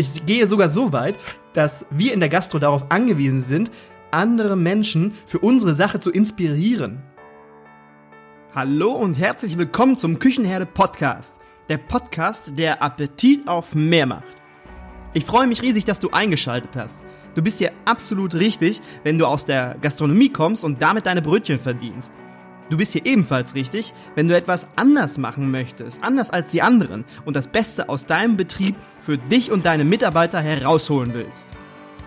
Ich gehe sogar so weit, dass wir in der Gastro darauf angewiesen sind, andere Menschen für unsere Sache zu inspirieren. Hallo und herzlich willkommen zum Küchenherde Podcast. Der Podcast, der Appetit auf mehr macht. Ich freue mich riesig, dass du eingeschaltet hast. Du bist hier absolut richtig, wenn du aus der Gastronomie kommst und damit deine Brötchen verdienst. Du bist hier ebenfalls richtig, wenn du etwas anders machen möchtest, anders als die anderen und das Beste aus deinem Betrieb für dich und deine Mitarbeiter herausholen willst.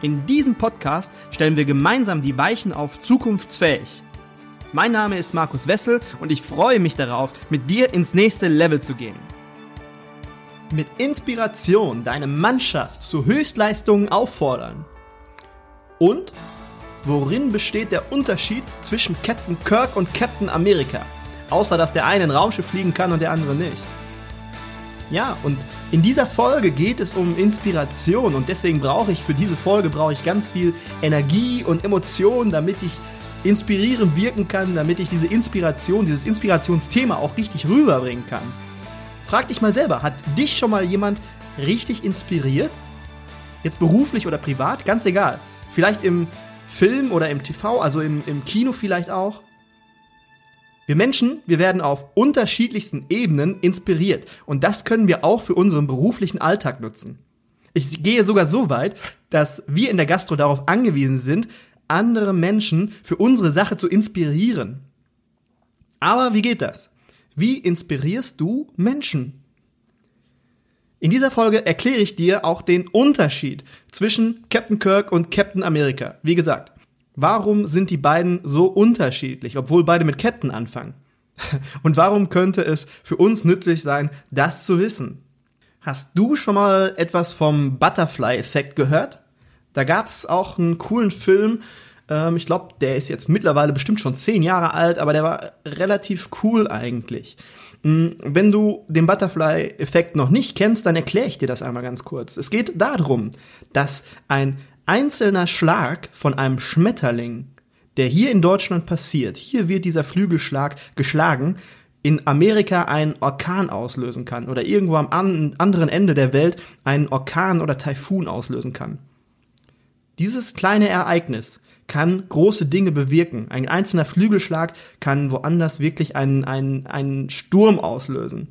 In diesem Podcast stellen wir gemeinsam die Weichen auf zukunftsfähig. Mein Name ist Markus Wessel und ich freue mich darauf, mit dir ins nächste Level zu gehen. Mit Inspiration deine Mannschaft zu Höchstleistungen auffordern. Und Worin besteht der Unterschied zwischen Captain Kirk und Captain America? Außer dass der eine ein Raumschiff fliegen kann und der andere nicht. Ja, und in dieser Folge geht es um Inspiration und deswegen brauche ich für diese Folge brauche ich ganz viel Energie und Emotion, damit ich inspirierend wirken kann, damit ich diese Inspiration, dieses Inspirationsthema auch richtig rüberbringen kann. Frag dich mal selber, hat dich schon mal jemand richtig inspiriert? Jetzt beruflich oder privat, ganz egal. Vielleicht im Film oder im TV, also im, im Kino vielleicht auch. Wir Menschen, wir werden auf unterschiedlichsten Ebenen inspiriert und das können wir auch für unseren beruflichen Alltag nutzen. Ich gehe sogar so weit, dass wir in der Gastro darauf angewiesen sind, andere Menschen für unsere Sache zu inspirieren. Aber wie geht das? Wie inspirierst du Menschen? In dieser Folge erkläre ich dir auch den Unterschied zwischen Captain Kirk und Captain America. Wie gesagt, warum sind die beiden so unterschiedlich, obwohl beide mit Captain anfangen? Und warum könnte es für uns nützlich sein, das zu wissen? Hast du schon mal etwas vom Butterfly-Effekt gehört? Da gab es auch einen coolen Film. Ähm, ich glaube, der ist jetzt mittlerweile bestimmt schon zehn Jahre alt, aber der war relativ cool eigentlich. Hm, wenn du den Butterfly-Effekt noch nicht kennst, dann erkläre ich dir das einmal ganz kurz. Es geht darum, dass ein einzelner Schlag von einem Schmetterling, der hier in Deutschland passiert, hier wird dieser Flügelschlag geschlagen, in Amerika einen Orkan auslösen kann oder irgendwo am anderen Ende der Welt einen Orkan oder Taifun auslösen kann. Dieses kleine Ereignis kann große Dinge bewirken. Ein einzelner Flügelschlag kann woanders wirklich einen, einen, einen Sturm auslösen.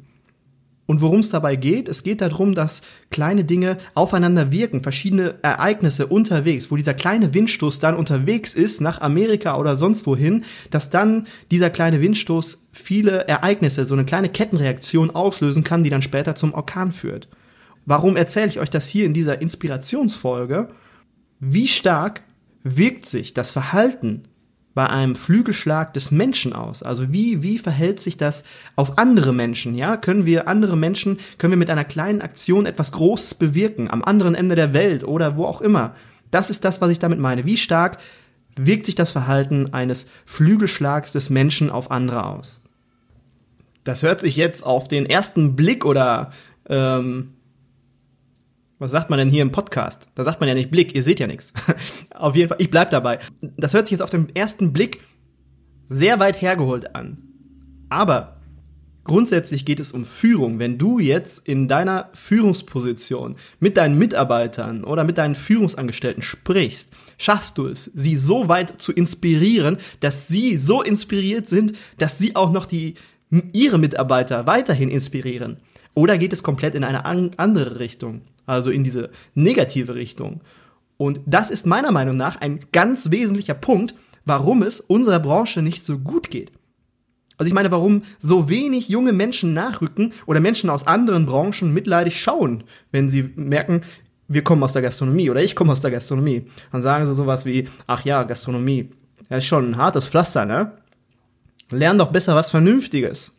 Und worum es dabei geht, es geht darum, dass kleine Dinge aufeinander wirken, verschiedene Ereignisse unterwegs, wo dieser kleine Windstoß dann unterwegs ist nach Amerika oder sonst wohin, dass dann dieser kleine Windstoß viele Ereignisse, so eine kleine Kettenreaktion auslösen kann, die dann später zum Orkan führt. Warum erzähle ich euch das hier in dieser Inspirationsfolge? Wie stark wirkt sich das Verhalten bei einem Flügelschlag des Menschen aus? Also wie, wie verhält sich das auf andere Menschen? Ja, können wir andere Menschen, können wir mit einer kleinen Aktion etwas Großes bewirken am anderen Ende der Welt oder wo auch immer? Das ist das, was ich damit meine. Wie stark wirkt sich das Verhalten eines Flügelschlags des Menschen auf andere aus? Das hört sich jetzt auf den ersten Blick oder ähm, was sagt man denn hier im Podcast? Da sagt man ja nicht Blick, ihr seht ja nichts. auf jeden Fall, ich bleib dabei. Das hört sich jetzt auf den ersten Blick sehr weit hergeholt an. Aber grundsätzlich geht es um Führung. Wenn du jetzt in deiner Führungsposition mit deinen Mitarbeitern oder mit deinen Führungsangestellten sprichst, schaffst du es, sie so weit zu inspirieren, dass sie so inspiriert sind, dass sie auch noch die, ihre Mitarbeiter weiterhin inspirieren. Oder geht es komplett in eine andere Richtung? Also in diese negative Richtung. Und das ist meiner Meinung nach ein ganz wesentlicher Punkt, warum es unserer Branche nicht so gut geht. Also ich meine, warum so wenig junge Menschen nachrücken oder Menschen aus anderen Branchen mitleidig schauen, wenn sie merken, wir kommen aus der Gastronomie oder ich komme aus der Gastronomie. Dann sagen sie sowas wie, ach ja, Gastronomie, das ist schon ein hartes Pflaster, ne? Lern doch besser was Vernünftiges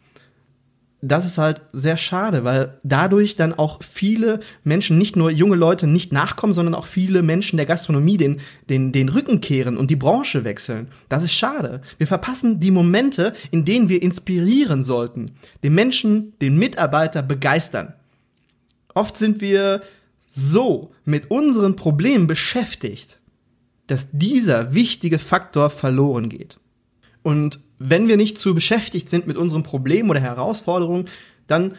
das ist halt sehr schade, weil dadurch dann auch viele Menschen, nicht nur junge Leute, nicht nachkommen, sondern auch viele Menschen der Gastronomie den, den, den Rücken kehren und die Branche wechseln. Das ist schade. Wir verpassen die Momente, in denen wir inspirieren sollten, den Menschen, den Mitarbeiter begeistern. Oft sind wir so mit unseren Problemen beschäftigt, dass dieser wichtige Faktor verloren geht. Und wenn wir nicht zu beschäftigt sind mit unseren Problemen oder Herausforderungen, dann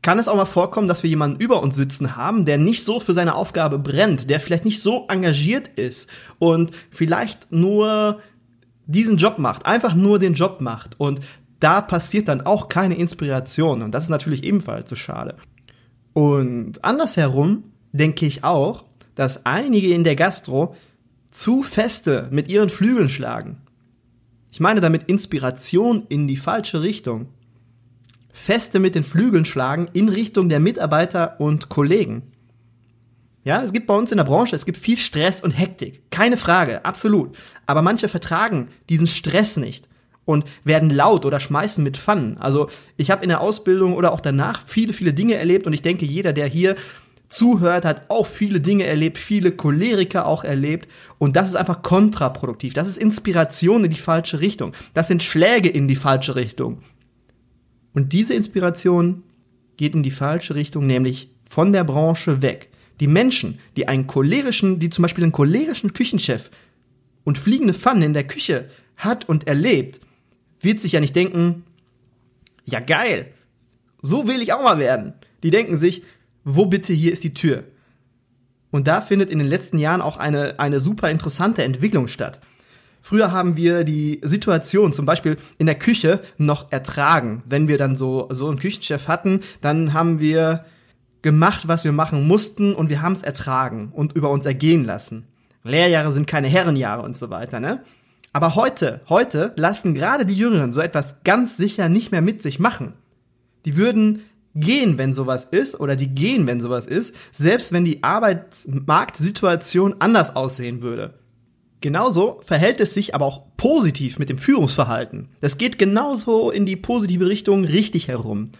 kann es auch mal vorkommen, dass wir jemanden über uns sitzen haben, der nicht so für seine Aufgabe brennt, der vielleicht nicht so engagiert ist und vielleicht nur diesen Job macht, einfach nur den Job macht und da passiert dann auch keine Inspiration und das ist natürlich ebenfalls so schade. Und andersherum denke ich auch, dass einige in der Gastro zu feste mit ihren Flügeln schlagen. Ich meine damit Inspiration in die falsche Richtung. Feste mit den Flügeln schlagen in Richtung der Mitarbeiter und Kollegen. Ja, es gibt bei uns in der Branche, es gibt viel Stress und Hektik. Keine Frage, absolut. Aber manche vertragen diesen Stress nicht und werden laut oder schmeißen mit Pfannen. Also ich habe in der Ausbildung oder auch danach viele, viele Dinge erlebt und ich denke, jeder, der hier zuhört, hat auch viele Dinge erlebt, viele Choleriker auch erlebt und das ist einfach kontraproduktiv. Das ist Inspiration in die falsche Richtung. Das sind Schläge in die falsche Richtung. Und diese Inspiration geht in die falsche Richtung, nämlich von der Branche weg. Die Menschen, die einen cholerischen, die zum Beispiel einen cholerischen Küchenchef und fliegende Pfannen in der Küche hat und erlebt, wird sich ja nicht denken, ja geil, so will ich auch mal werden. Die denken sich, wo bitte hier ist die Tür? Und da findet in den letzten Jahren auch eine, eine super interessante Entwicklung statt. Früher haben wir die Situation zum Beispiel in der Küche noch ertragen. Wenn wir dann so, so einen Küchenchef hatten, dann haben wir gemacht, was wir machen mussten und wir haben es ertragen und über uns ergehen lassen. Lehrjahre sind keine Herrenjahre und so weiter, ne? Aber heute, heute lassen gerade die Jüngeren so etwas ganz sicher nicht mehr mit sich machen. Die würden gehen, wenn sowas ist, oder die gehen, wenn sowas ist, selbst wenn die Arbeitsmarktsituation anders aussehen würde. Genauso verhält es sich aber auch positiv mit dem Führungsverhalten. Das geht genauso in die positive Richtung richtig herum.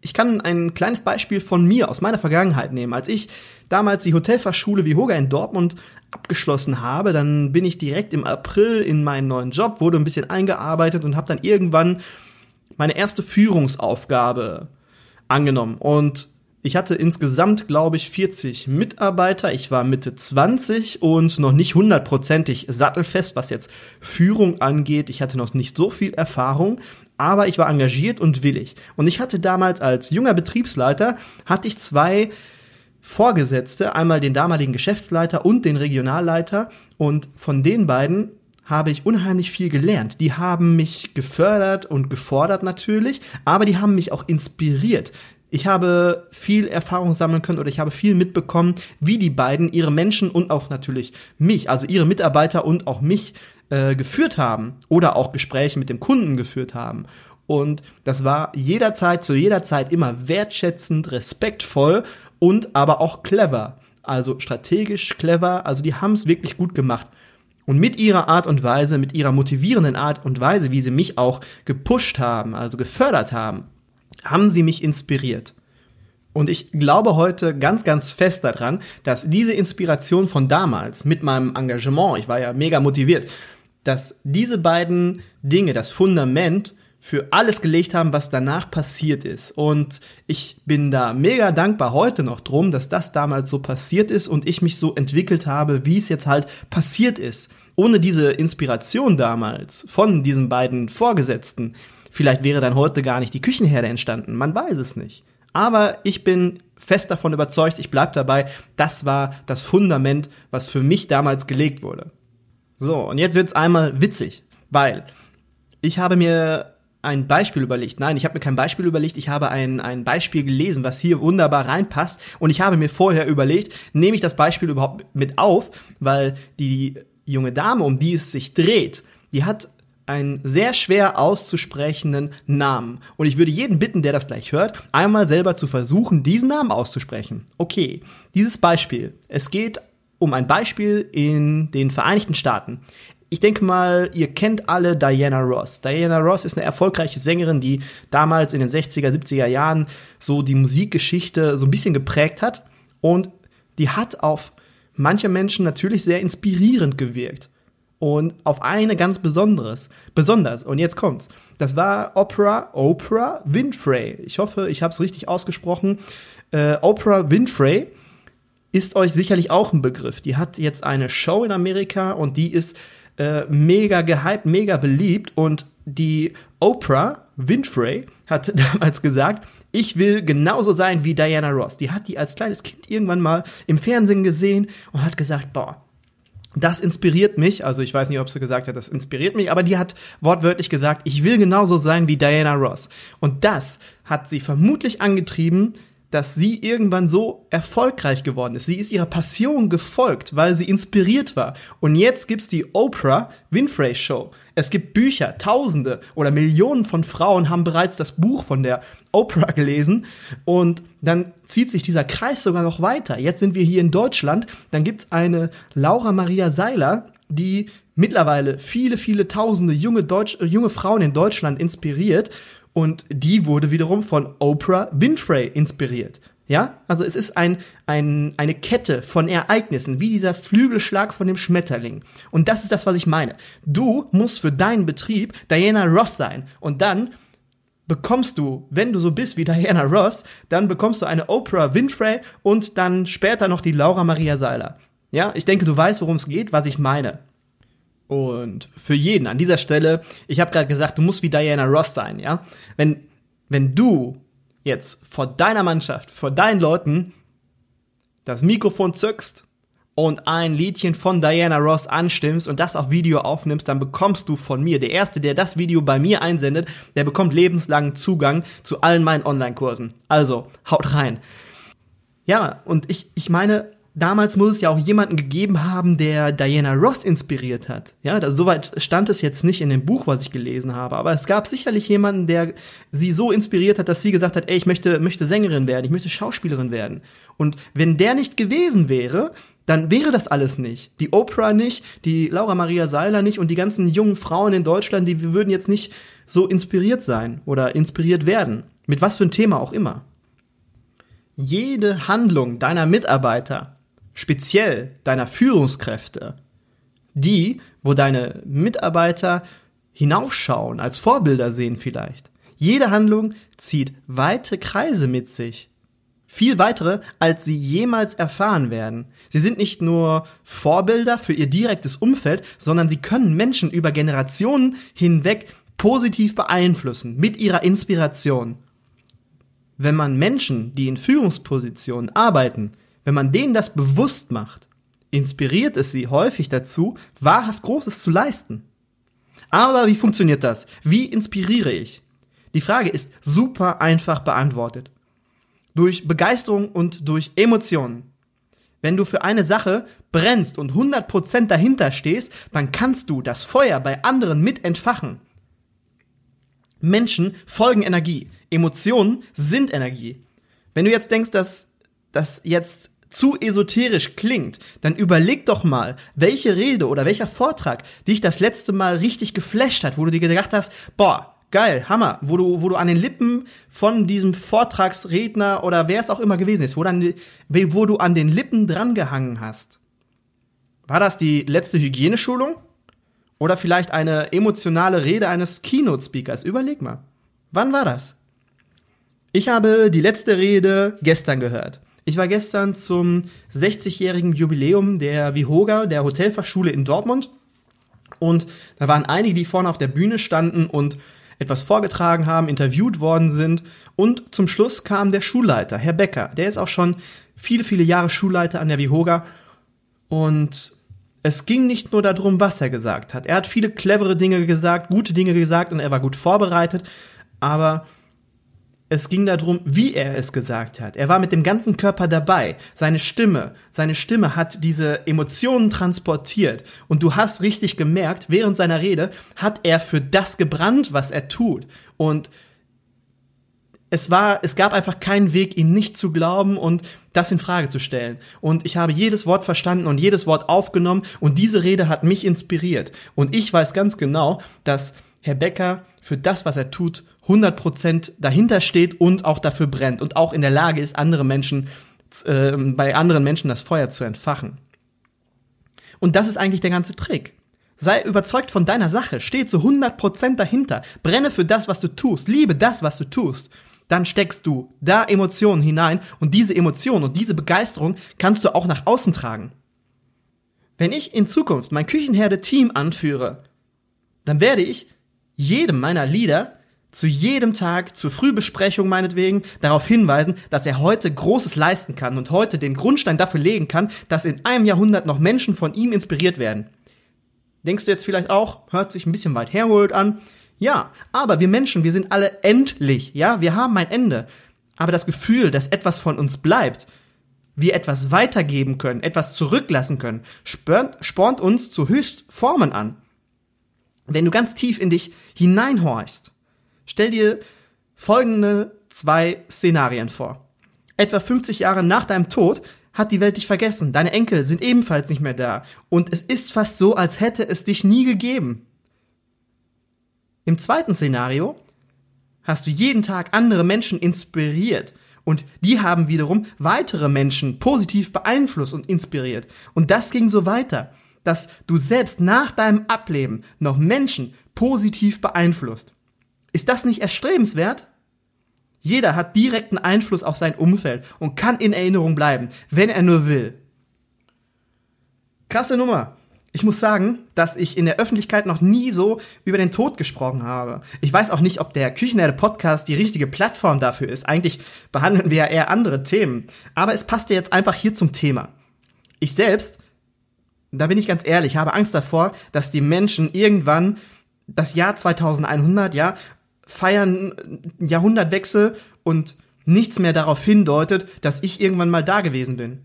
Ich kann ein kleines Beispiel von mir aus meiner Vergangenheit nehmen. Als ich damals die Hotelfachschule Vihoga in Dortmund abgeschlossen habe, dann bin ich direkt im April in meinen neuen Job, wurde ein bisschen eingearbeitet und habe dann irgendwann meine erste Führungsaufgabe angenommen. Und ich hatte insgesamt, glaube ich, 40 Mitarbeiter. Ich war Mitte 20 und noch nicht hundertprozentig sattelfest, was jetzt Führung angeht. Ich hatte noch nicht so viel Erfahrung, aber ich war engagiert und willig. Und ich hatte damals als junger Betriebsleiter, hatte ich zwei Vorgesetzte, einmal den damaligen Geschäftsleiter und den Regionalleiter. Und von den beiden habe ich unheimlich viel gelernt. Die haben mich gefördert und gefordert natürlich, aber die haben mich auch inspiriert. Ich habe viel Erfahrung sammeln können oder ich habe viel mitbekommen, wie die beiden ihre Menschen und auch natürlich mich, also ihre Mitarbeiter und auch mich äh, geführt haben oder auch Gespräche mit dem Kunden geführt haben. Und das war jederzeit, zu jeder Zeit immer wertschätzend, respektvoll und aber auch clever. Also strategisch clever. Also die haben es wirklich gut gemacht. Und mit ihrer Art und Weise, mit ihrer motivierenden Art und Weise, wie sie mich auch gepusht haben, also gefördert haben, haben sie mich inspiriert. Und ich glaube heute ganz, ganz fest daran, dass diese Inspiration von damals mit meinem Engagement, ich war ja mega motiviert, dass diese beiden Dinge, das Fundament für alles gelegt haben, was danach passiert ist. Und ich bin da mega dankbar heute noch drum, dass das damals so passiert ist und ich mich so entwickelt habe, wie es jetzt halt passiert ist. Ohne diese Inspiration damals von diesen beiden Vorgesetzten, vielleicht wäre dann heute gar nicht die Küchenherde entstanden. Man weiß es nicht. Aber ich bin fest davon überzeugt, ich bleib dabei, das war das Fundament, was für mich damals gelegt wurde. So, und jetzt wird's einmal witzig, weil ich habe mir ein Beispiel überlegt. Nein, ich habe mir kein Beispiel überlegt, ich habe ein, ein Beispiel gelesen, was hier wunderbar reinpasst. Und ich habe mir vorher überlegt, nehme ich das Beispiel überhaupt mit auf, weil die junge Dame, um die es sich dreht, die hat einen sehr schwer auszusprechenden Namen. Und ich würde jeden bitten, der das gleich hört, einmal selber zu versuchen, diesen Namen auszusprechen. Okay, dieses Beispiel. Es geht um ein Beispiel in den Vereinigten Staaten ich denke mal, ihr kennt alle Diana Ross. Diana Ross ist eine erfolgreiche Sängerin, die damals in den 60er, 70er Jahren so die Musikgeschichte so ein bisschen geprägt hat. Und die hat auf manche Menschen natürlich sehr inspirierend gewirkt. Und auf eine ganz besonderes, besonders. Und jetzt kommt's. Das war Oprah, Oprah Winfrey. Ich hoffe, ich habe es richtig ausgesprochen. Äh, Oprah Winfrey ist euch sicherlich auch ein Begriff. Die hat jetzt eine Show in Amerika und die ist äh, mega gehypt, mega beliebt und die Oprah Winfrey hat damals gesagt, ich will genauso sein wie Diana Ross. Die hat die als kleines Kind irgendwann mal im Fernsehen gesehen und hat gesagt, boah, das inspiriert mich, also ich weiß nicht, ob sie gesagt hat, das inspiriert mich, aber die hat wortwörtlich gesagt, ich will genauso sein wie Diana Ross. Und das hat sie vermutlich angetrieben, dass sie irgendwann so erfolgreich geworden ist. Sie ist ihrer Passion gefolgt, weil sie inspiriert war. Und jetzt gibt's die Oprah Winfrey Show. Es gibt Bücher, Tausende oder Millionen von Frauen haben bereits das Buch von der Oprah gelesen und dann zieht sich dieser Kreis sogar noch weiter. Jetzt sind wir hier in Deutschland, dann gibt's eine Laura Maria Seiler, die mittlerweile viele, viele tausende junge, Deutsch, junge Frauen in Deutschland inspiriert und die wurde wiederum von Oprah Winfrey inspiriert. Ja, also es ist ein, ein, eine Kette von Ereignissen, wie dieser Flügelschlag von dem Schmetterling. Und das ist das, was ich meine. Du musst für deinen Betrieb Diana Ross sein. Und dann bekommst du, wenn du so bist wie Diana Ross, dann bekommst du eine Oprah Winfrey und dann später noch die Laura Maria Seiler. Ja, ich denke, du weißt, worum es geht, was ich meine. Und für jeden an dieser Stelle, ich habe gerade gesagt, du musst wie Diana Ross sein, ja? Wenn wenn du jetzt vor deiner Mannschaft, vor deinen Leuten das Mikrofon zückst und ein Liedchen von Diana Ross anstimmst und das auf Video aufnimmst, dann bekommst du von mir, der erste, der das Video bei mir einsendet, der bekommt lebenslangen Zugang zu allen meinen Online-Kursen. Also, haut rein. Ja, und ich, ich meine, damals muss es ja auch jemanden gegeben haben, der Diana Ross inspiriert hat. Ja, da, soweit stand es jetzt nicht in dem Buch, was ich gelesen habe, aber es gab sicherlich jemanden, der sie so inspiriert hat, dass sie gesagt hat, ey, ich möchte, möchte Sängerin werden, ich möchte Schauspielerin werden. Und wenn der nicht gewesen wäre, dann wäre das alles nicht. Die Oprah nicht, die Laura Maria Seiler nicht und die ganzen jungen Frauen in Deutschland, die würden jetzt nicht so inspiriert sein oder inspiriert werden. Mit was für ein Thema auch immer. Jede Handlung deiner Mitarbeiter speziell deiner Führungskräfte, die, wo deine Mitarbeiter hinaufschauen, als Vorbilder sehen vielleicht. Jede Handlung zieht weite Kreise mit sich. Viel weitere, als sie jemals erfahren werden. Sie sind nicht nur Vorbilder für ihr direktes Umfeld, sondern sie können Menschen über Generationen hinweg positiv beeinflussen mit ihrer Inspiration. Wenn man Menschen, die in Führungspositionen arbeiten, wenn man denen das bewusst macht, inspiriert es sie häufig dazu, wahrhaft Großes zu leisten. Aber wie funktioniert das? Wie inspiriere ich? Die Frage ist super einfach beantwortet. Durch Begeisterung und durch Emotionen. Wenn du für eine Sache brennst und 100% dahinter stehst, dann kannst du das Feuer bei anderen mit entfachen. Menschen folgen Energie. Emotionen sind Energie. Wenn du jetzt denkst, dass das jetzt zu esoterisch klingt, dann überleg doch mal, welche Rede oder welcher Vortrag dich das letzte Mal richtig geflasht hat, wo du dir gedacht hast, boah, geil, Hammer, wo du, wo du an den Lippen von diesem Vortragsredner oder wer es auch immer gewesen ist, wo, dann, wo du an den Lippen drangehangen hast. War das die letzte Hygieneschulung? Oder vielleicht eine emotionale Rede eines Keynote-Speakers? Überleg mal. Wann war das? Ich habe die letzte Rede gestern gehört. Ich war gestern zum 60-jährigen Jubiläum der Vihoga, der Hotelfachschule in Dortmund. Und da waren einige, die vorne auf der Bühne standen und etwas vorgetragen haben, interviewt worden sind. Und zum Schluss kam der Schulleiter, Herr Becker. Der ist auch schon viele, viele Jahre Schulleiter an der Vihoga. Und es ging nicht nur darum, was er gesagt hat. Er hat viele clevere Dinge gesagt, gute Dinge gesagt und er war gut vorbereitet. Aber es ging darum, wie er es gesagt hat. Er war mit dem ganzen Körper dabei. Seine Stimme, seine Stimme hat diese Emotionen transportiert. Und du hast richtig gemerkt, während seiner Rede hat er für das gebrannt, was er tut. Und es war, es gab einfach keinen Weg, ihm nicht zu glauben und das in Frage zu stellen. Und ich habe jedes Wort verstanden und jedes Wort aufgenommen und diese Rede hat mich inspiriert. Und ich weiß ganz genau, dass Herr Becker für das, was er tut, 100% dahinter steht und auch dafür brennt und auch in der Lage ist, andere Menschen, äh, bei anderen Menschen das Feuer zu entfachen. Und das ist eigentlich der ganze Trick. Sei überzeugt von deiner Sache, steh zu 100% dahinter, brenne für das, was du tust, liebe das, was du tust. Dann steckst du da Emotionen hinein und diese Emotionen und diese Begeisterung kannst du auch nach außen tragen. Wenn ich in Zukunft mein Küchenherde-Team anführe, dann werde ich jedem meiner Lieder zu jedem Tag zur Frühbesprechung meinetwegen darauf hinweisen, dass er heute Großes leisten kann und heute den Grundstein dafür legen kann, dass in einem Jahrhundert noch Menschen von ihm inspiriert werden. Denkst du jetzt vielleicht auch, hört sich ein bisschen weit herholt an? Ja, aber wir Menschen, wir sind alle endlich, ja, wir haben ein Ende. Aber das Gefühl, dass etwas von uns bleibt, wir etwas weitergeben können, etwas zurücklassen können, spornt uns zu Höchstformen an. Wenn du ganz tief in dich hineinhorchst, stell dir folgende zwei Szenarien vor. Etwa 50 Jahre nach deinem Tod hat die Welt dich vergessen, deine Enkel sind ebenfalls nicht mehr da und es ist fast so, als hätte es dich nie gegeben. Im zweiten Szenario hast du jeden Tag andere Menschen inspiriert und die haben wiederum weitere Menschen positiv beeinflusst und inspiriert. Und das ging so weiter, dass du selbst nach deinem Ableben noch Menschen positiv beeinflusst. Ist das nicht erstrebenswert? Jeder hat direkten Einfluss auf sein Umfeld und kann in Erinnerung bleiben, wenn er nur will. Krasse Nummer. Ich muss sagen, dass ich in der Öffentlichkeit noch nie so über den Tod gesprochen habe. Ich weiß auch nicht, ob der Küchenherde Podcast die richtige Plattform dafür ist. Eigentlich behandeln wir ja eher andere Themen. Aber es passt ja jetzt einfach hier zum Thema. Ich selbst, da bin ich ganz ehrlich, habe Angst davor, dass die Menschen irgendwann das Jahr 2100, ja, feiern Jahrhundertwechsel und nichts mehr darauf hindeutet, dass ich irgendwann mal da gewesen bin.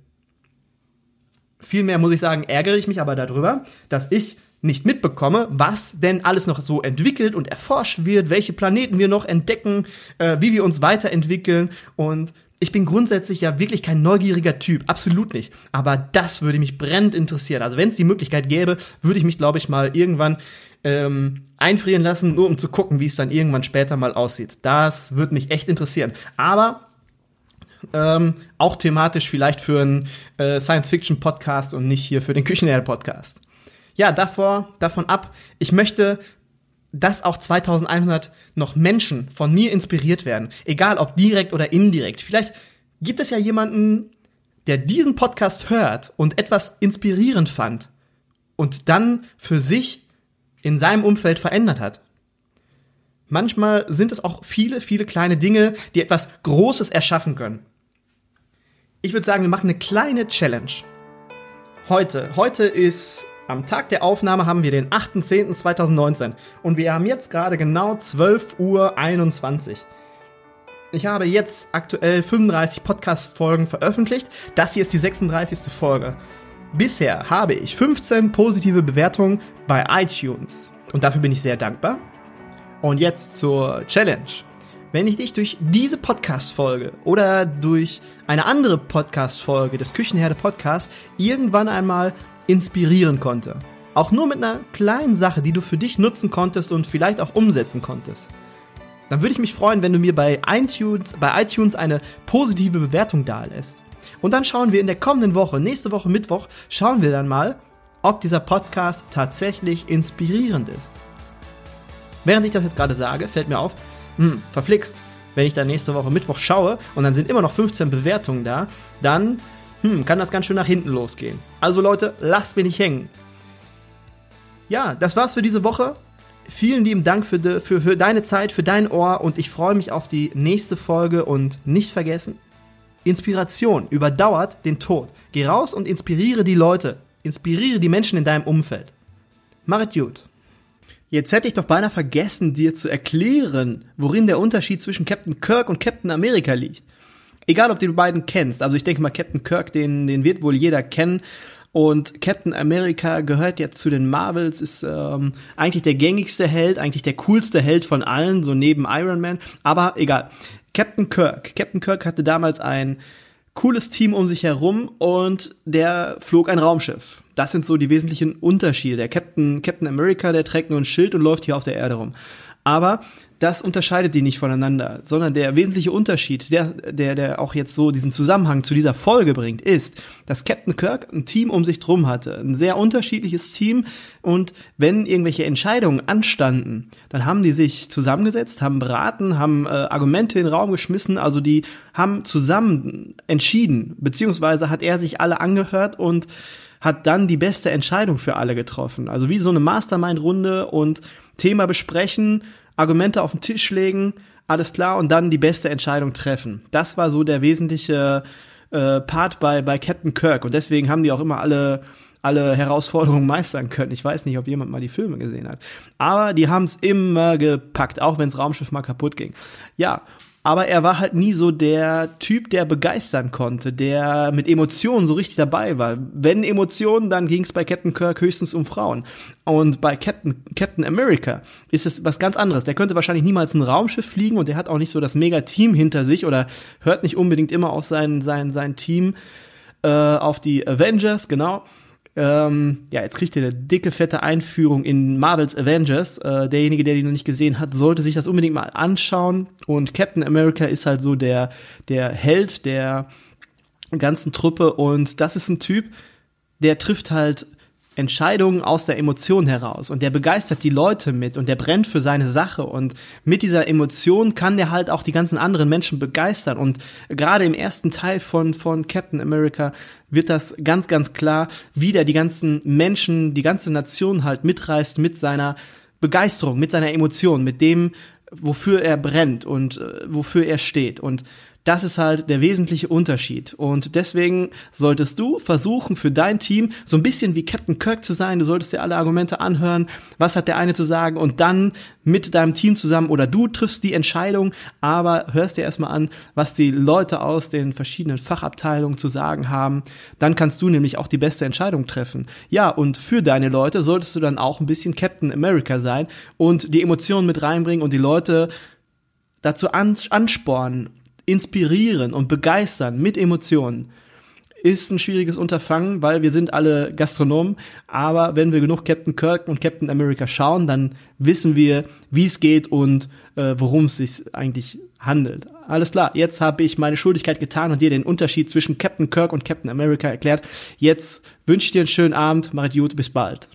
Vielmehr muss ich sagen, ärgere ich mich aber darüber, dass ich nicht mitbekomme, was denn alles noch so entwickelt und erforscht wird, welche Planeten wir noch entdecken, äh, wie wir uns weiterentwickeln. Und ich bin grundsätzlich ja wirklich kein neugieriger Typ, absolut nicht. Aber das würde mich brennend interessieren. Also wenn es die Möglichkeit gäbe, würde ich mich, glaube ich, mal irgendwann ähm, einfrieren lassen, nur um zu gucken, wie es dann irgendwann später mal aussieht. Das würde mich echt interessieren. Aber ähm, auch thematisch vielleicht für einen äh, Science-Fiction-Podcast und nicht hier für den Küchenherd-Podcast. Ja, davor, davon ab, ich möchte, dass auch 2100 noch Menschen von mir inspiriert werden. Egal ob direkt oder indirekt. Vielleicht gibt es ja jemanden, der diesen Podcast hört und etwas inspirierend fand und dann für sich in seinem Umfeld verändert hat. Manchmal sind es auch viele, viele kleine Dinge, die etwas Großes erschaffen können. Ich würde sagen, wir machen eine kleine Challenge. Heute, heute ist am Tag der Aufnahme haben wir den 8.10.2019 und wir haben jetzt gerade genau 12.21 Uhr. Ich habe jetzt aktuell 35 Podcast-Folgen veröffentlicht. Das hier ist die 36. Folge. Bisher habe ich 15 positive Bewertungen bei iTunes und dafür bin ich sehr dankbar. Und jetzt zur Challenge wenn ich dich durch diese Podcast-Folge oder durch eine andere Podcast-Folge des Küchenherde Podcasts irgendwann einmal inspirieren konnte. Auch nur mit einer kleinen Sache, die du für dich nutzen konntest und vielleicht auch umsetzen konntest. Dann würde ich mich freuen, wenn du mir bei iTunes, bei iTunes eine positive Bewertung dalässt. Und dann schauen wir in der kommenden Woche, nächste Woche Mittwoch, schauen wir dann mal, ob dieser Podcast tatsächlich inspirierend ist. Während ich das jetzt gerade sage, fällt mir auf, hm, verflixt, wenn ich dann nächste Woche Mittwoch schaue und dann sind immer noch 15 Bewertungen da, dann hm, kann das ganz schön nach hinten losgehen. Also Leute, lasst mich nicht hängen. Ja, das war's für diese Woche. Vielen lieben Dank für, de, für, für deine Zeit, für dein Ohr und ich freue mich auf die nächste Folge und nicht vergessen, Inspiration überdauert den Tod. Geh raus und inspiriere die Leute. Inspiriere die Menschen in deinem Umfeld. Mach es gut. Jetzt hätte ich doch beinahe vergessen, dir zu erklären, worin der Unterschied zwischen Captain Kirk und Captain America liegt. Egal, ob du die beiden kennst. Also ich denke mal, Captain Kirk, den, den wird wohl jeder kennen. Und Captain America gehört jetzt zu den Marvels, ist ähm, eigentlich der gängigste Held, eigentlich der coolste Held von allen, so neben Iron Man. Aber egal. Captain Kirk. Captain Kirk hatte damals ein cooles Team um sich herum und der flog ein Raumschiff. Das sind so die wesentlichen Unterschiede. Der Captain, Captain America, der trägt nur ein Schild und läuft hier auf der Erde rum. Aber das unterscheidet die nicht voneinander, sondern der wesentliche Unterschied, der, der, der auch jetzt so diesen Zusammenhang zu dieser Folge bringt, ist, dass Captain Kirk ein Team um sich drum hatte. Ein sehr unterschiedliches Team. Und wenn irgendwelche Entscheidungen anstanden, dann haben die sich zusammengesetzt, haben beraten, haben äh, Argumente in den Raum geschmissen. Also die haben zusammen entschieden, beziehungsweise hat er sich alle angehört und hat dann die beste Entscheidung für alle getroffen. Also wie so eine Mastermind-Runde und Thema besprechen, Argumente auf den Tisch legen, alles klar, und dann die beste Entscheidung treffen. Das war so der wesentliche äh, Part bei, bei Captain Kirk. Und deswegen haben die auch immer alle alle Herausforderungen meistern können. Ich weiß nicht, ob jemand mal die Filme gesehen hat. Aber die haben es immer gepackt, auch wenn das Raumschiff mal kaputt ging. Ja, aber er war halt nie so der Typ, der begeistern konnte, der mit Emotionen so richtig dabei war. Wenn Emotionen, dann ging es bei Captain Kirk höchstens um Frauen. Und bei Captain, Captain America ist es was ganz anderes. Der könnte wahrscheinlich niemals ein Raumschiff fliegen und der hat auch nicht so das Mega-Team hinter sich oder hört nicht unbedingt immer auf sein, sein, sein Team, äh, auf die Avengers, genau. Ähm, ja, jetzt kriegt ihr eine dicke, fette Einführung in Marvels Avengers. Äh, derjenige, der die noch nicht gesehen hat, sollte sich das unbedingt mal anschauen. Und Captain America ist halt so der, der Held der ganzen Truppe. Und das ist ein Typ, der trifft halt Entscheidungen aus der Emotion heraus. Und der begeistert die Leute mit und der brennt für seine Sache. Und mit dieser Emotion kann der halt auch die ganzen anderen Menschen begeistern. Und gerade im ersten Teil von von Captain America wird das ganz ganz klar, wie der die ganzen Menschen, die ganze Nation halt mitreißt mit seiner Begeisterung, mit seiner Emotion, mit dem wofür er brennt und äh, wofür er steht. Und das ist halt der wesentliche Unterschied. Und deswegen solltest du versuchen, für dein Team so ein bisschen wie Captain Kirk zu sein. Du solltest dir alle Argumente anhören. Was hat der eine zu sagen? Und dann mit deinem Team zusammen oder du triffst die Entscheidung, aber hörst dir erstmal an, was die Leute aus den verschiedenen Fachabteilungen zu sagen haben. Dann kannst du nämlich auch die beste Entscheidung treffen. Ja, und für deine Leute solltest du dann auch ein bisschen Captain America sein und die Emotionen mit reinbringen und die Leute dazu anspornen, inspirieren und begeistern mit Emotionen ist ein schwieriges Unterfangen, weil wir sind alle Gastronomen. Aber wenn wir genug Captain Kirk und Captain America schauen, dann wissen wir, wie es geht und äh, worum es sich eigentlich handelt. Alles klar, jetzt habe ich meine Schuldigkeit getan und dir den Unterschied zwischen Captain Kirk und Captain America erklärt. Jetzt wünsche ich dir einen schönen Abend, mach gut, bis bald.